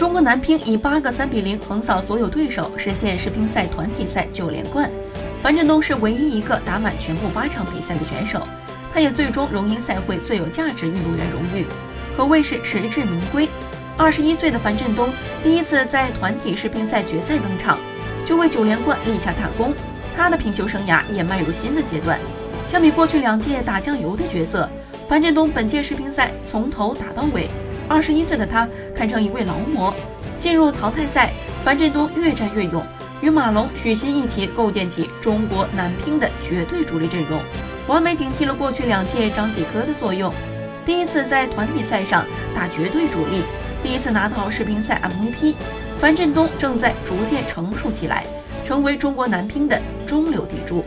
中国男乒以八个三比零横扫所有对手，实现世乒赛团体赛九连冠。樊振东是唯一一个打满全部八场比赛的选手，他也最终荣膺赛会最有价值运动员荣誉，可谓是实至名归。二十一岁的樊振东第一次在团体世乒赛决赛登场，就为九连冠立下大功。他的乒球生涯也迈入新的阶段。相比过去两届打酱油的角色，樊振东本届世乒赛从头打到尾。二十一岁的他堪称一位劳模。进入淘汰赛，樊振东越战越勇，与马龙、许昕一起构建起中国男乒的绝对主力阵容，完美顶替了过去两届张继科的作用。第一次在团体赛上打绝对主力，第一次拿到世乒赛 MVP，樊振东正在逐渐成熟起来，成为中国男乒的中流砥柱。